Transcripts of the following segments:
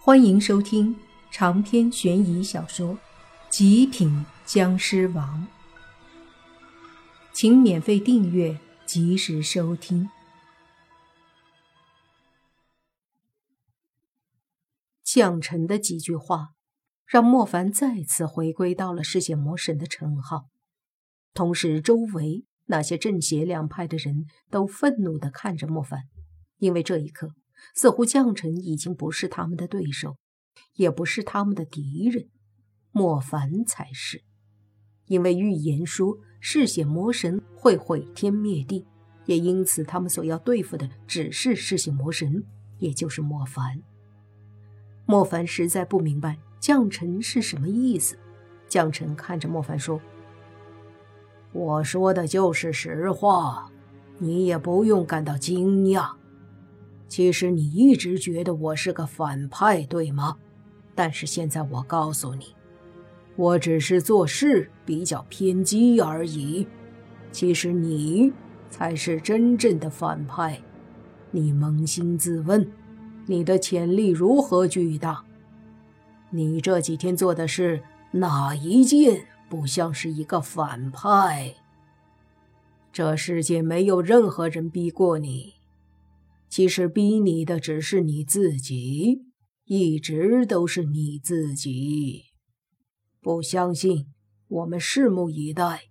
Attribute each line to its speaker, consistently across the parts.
Speaker 1: 欢迎收听长篇悬疑小说《极品僵尸王》，请免费订阅，及时收听。将臣的几句话，让莫凡再次回归到了嗜血魔神的称号，同时周围那些正邪两派的人都愤怒地看着莫凡，因为这一刻。似乎将臣已经不是他们的对手，也不是他们的敌人，莫凡才是。因为预言说嗜血魔神会毁天灭地，也因此他们所要对付的只是嗜血魔神，也就是莫凡。莫凡实在不明白将臣是什么意思。将臣看着莫凡说：“
Speaker 2: 我说的就是实话，你也不用感到惊讶。”其实你一直觉得我是个反派，对吗？但是现在我告诉你，我只是做事比较偏激而已。其实你才是真正的反派。你扪心自问，你的潜力如何巨大？你这几天做的事，哪一件不像是一个反派？这世界没有任何人逼过你。其实逼你的只是你自己，一直都是你自己。不相信，我们拭目以待。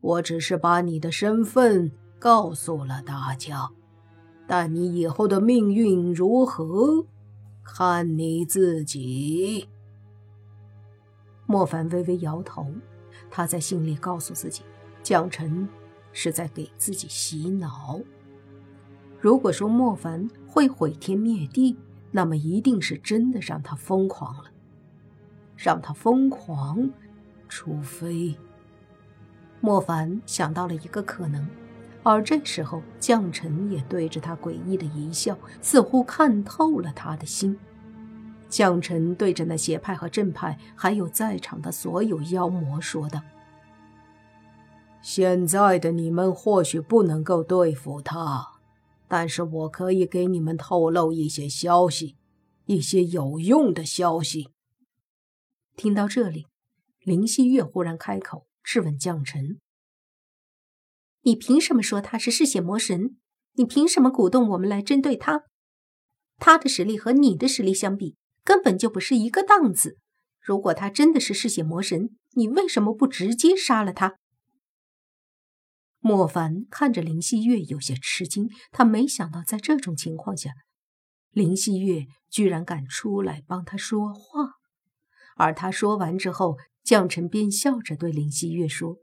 Speaker 2: 我只是把你的身份告诉了大家，但你以后的命运如何，看你自己。
Speaker 1: 莫凡微微摇头，他在心里告诉自己，蒋晨是在给自己洗脑。如果说莫凡会毁天灭地，那么一定是真的让他疯狂了。让他疯狂，除非……莫凡想到了一个可能，而这时候将臣也对着他诡异的一笑，似乎看透了他的心。将臣对着那邪派和正派，还有在场的所有妖魔说道：“
Speaker 2: 现在的你们或许不能够对付他。”但是我可以给你们透露一些消息，一些有用的消息。
Speaker 1: 听到这里，林希月忽然开口质问将臣：“你凭什么说他是嗜血魔神？你凭什么鼓动我们来针对他？他的实力和你的实力相比，根本就不是一个档次。如果他真的是嗜血魔神，你为什么不直接杀了他？”莫凡看着林希月，有些吃惊。他没想到，在这种情况下，林希月居然敢出来帮他说话。而他说完之后，将臣便笑着对林希月说：“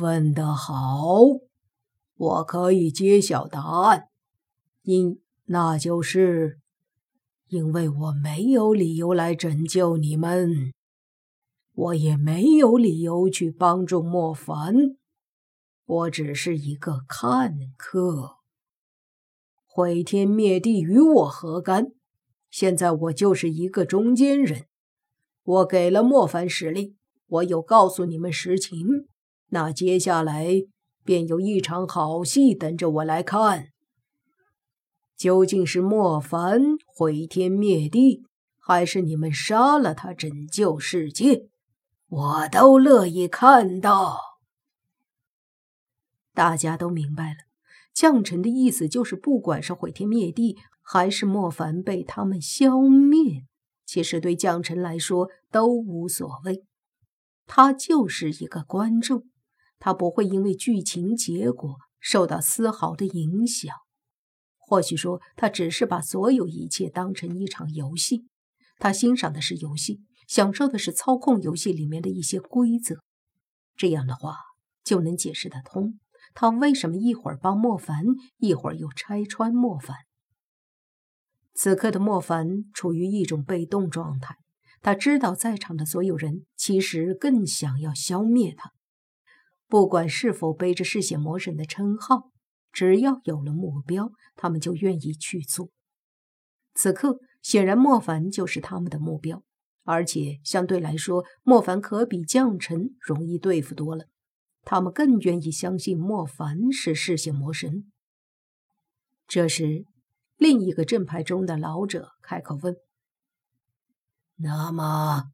Speaker 2: 问得好，我可以揭晓答案。因那就是因为我没有理由来拯救你们，我也没有理由去帮助莫凡。”我只是一个看客，毁天灭地与我何干？现在我就是一个中间人。我给了莫凡实力，我有告诉你们实情，那接下来便有一场好戏等着我来看。究竟是莫凡毁天灭地，还是你们杀了他拯救世界？我都乐意看到。
Speaker 1: 大家都明白了，将臣的意思就是，不管是毁天灭地，还是莫凡被他们消灭，其实对将臣来说都无所谓。他就是一个观众，他不会因为剧情结果受到丝毫的影响。或许说，他只是把所有一切当成一场游戏，他欣赏的是游戏，享受的是操控游戏里面的一些规则。这样的话，就能解释得通。他为什么一会儿帮莫凡，一会儿又拆穿莫凡？此刻的莫凡处于一种被动状态，他知道在场的所有人其实更想要消灭他。不管是否背着嗜血魔神的称号，只要有了目标，他们就愿意去做。此刻显然莫凡就是他们的目标，而且相对来说，莫凡可比将臣容易对付多了。他们更愿意相信莫凡是嗜血魔神。这时，另一个正派中的老者开口问：“
Speaker 2: 那么，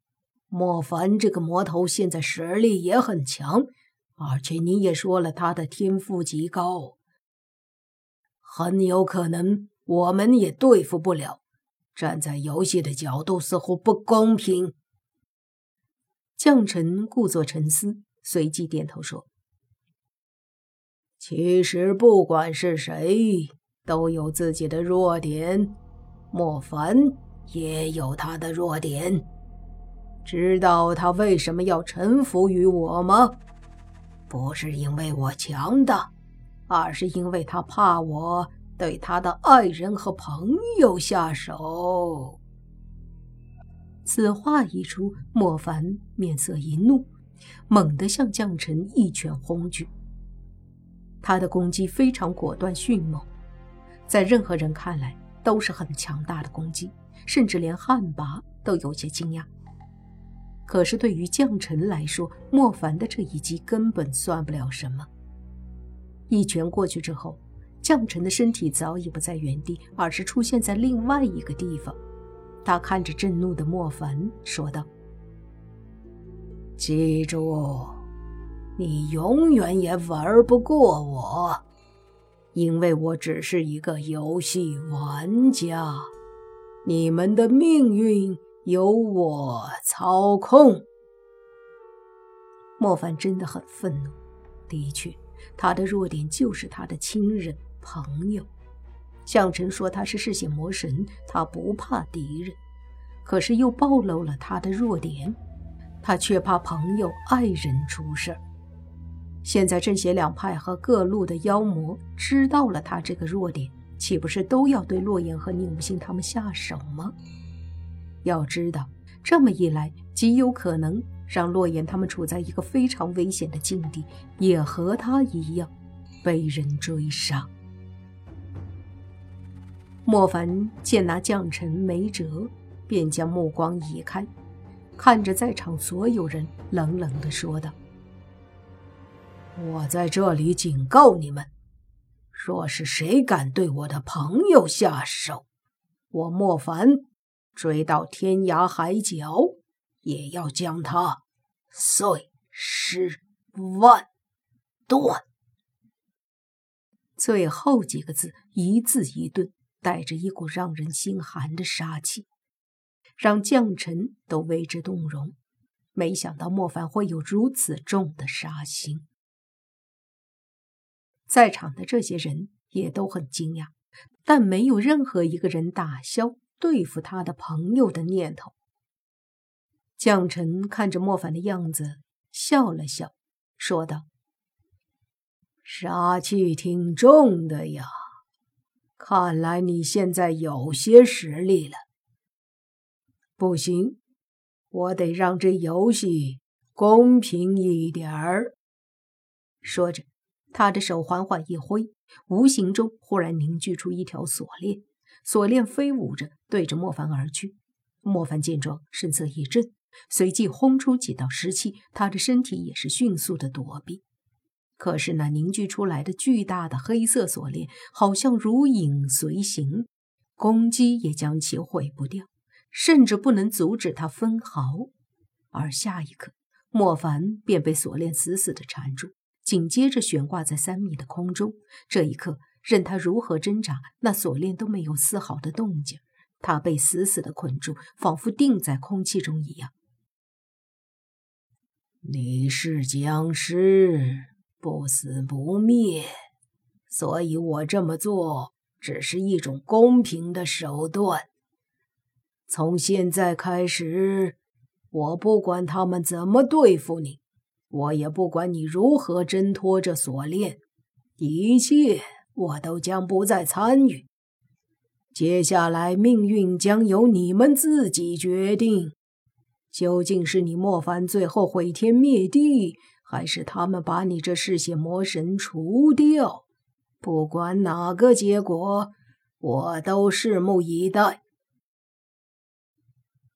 Speaker 2: 莫凡这个魔头现在实力也很强，而且你也说了他的天赋极高，很有可能我们也对付不了。站在游戏的角度，似乎不公平。”
Speaker 1: 将臣故作沉思，随即点头说：“
Speaker 2: 其实不管是谁。”都有自己的弱点，莫凡也有他的弱点。知道他为什么要臣服于我吗？不是因为我强大，而是因为他怕我对他的爱人和朋友下手。
Speaker 1: 此话一出，莫凡面色一怒，猛地向将臣一拳轰去。他的攻击非常果断迅猛。在任何人看来都是很强大的攻击，甚至连汉魃都有些惊讶。可是对于将臣来说，莫凡的这一击根本算不了什么。一拳过去之后，将臣的身体早已不在原地，而是出现在另外一个地方。他看着震怒的莫凡，说道：“
Speaker 2: 记住，你永远也玩不过我。”因为我只是一个游戏玩家，你们的命运由我操控。
Speaker 1: 莫凡真的很愤怒，的确，他的弱点就是他的亲人朋友。向晨说他是嗜血魔神，他不怕敌人，可是又暴露了他的弱点，他却怕朋友爱人出事儿。现在正邪两派和各路的妖魔知道了他这个弱点，岂不是都要对洛言和宁无心他们下手吗？要知道，这么一来，极有可能让洛言他们处在一个非常危险的境地，也和他一样被人追杀。莫凡见那将臣没辙，便将目光移开，看着在场所有人，冷冷的说道。
Speaker 2: 我在这里警告你们：若是谁敢对我的朋友下手，我莫凡追到天涯海角，也要将他碎尸万段。
Speaker 1: 最后几个字一字一顿，带着一股让人心寒的杀气，让将臣都为之动容。没想到莫凡会有如此重的杀心。在场的这些人也都很惊讶，但没有任何一个人打消对付他的朋友的念头。将臣看着莫凡的样子，笑了笑，说道：“
Speaker 2: 杀气挺重的呀，看来你现在有些实力了。不行，我得让这游戏公平一点儿。”
Speaker 1: 说着。他的手缓缓一挥，无形中忽然凝聚出一条锁链，锁链飞舞着对着莫凡而去。莫凡见状，神色一震，随即轰出几道湿气，他的身体也是迅速的躲避。可是那凝聚出来的巨大的黑色锁链，好像如影随形，攻击也将其毁不掉，甚至不能阻止他分毫。而下一刻，莫凡便被锁链死死的缠住。紧接着悬挂在三米的空中，这一刻，任他如何挣扎，那锁链都没有丝毫的动静。他被死死的捆住，仿佛定在空气中一样。
Speaker 2: 你是僵尸，不死不灭，所以我这么做只是一种公平的手段。从现在开始，我不管他们怎么对付你。我也不管你如何挣脱这锁链，一切我都将不再参与。接下来命运将由你们自己决定，究竟是你莫凡最后毁天灭地，还是他们把你这嗜血魔神除掉？不管哪个结果，我都拭目以待。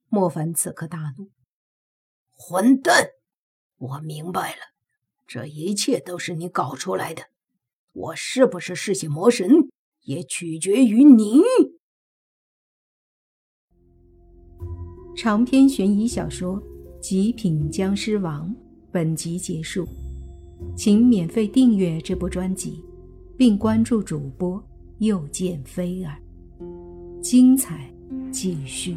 Speaker 1: 莫凡此刻大怒：“
Speaker 2: 混蛋！”我明白了，这一切都是你搞出来的。我是不是嗜血魔神，也取决于你。
Speaker 1: 长篇悬疑小说《极品僵尸王》本集结束，请免费订阅这部专辑，并关注主播又见菲儿，精彩继续。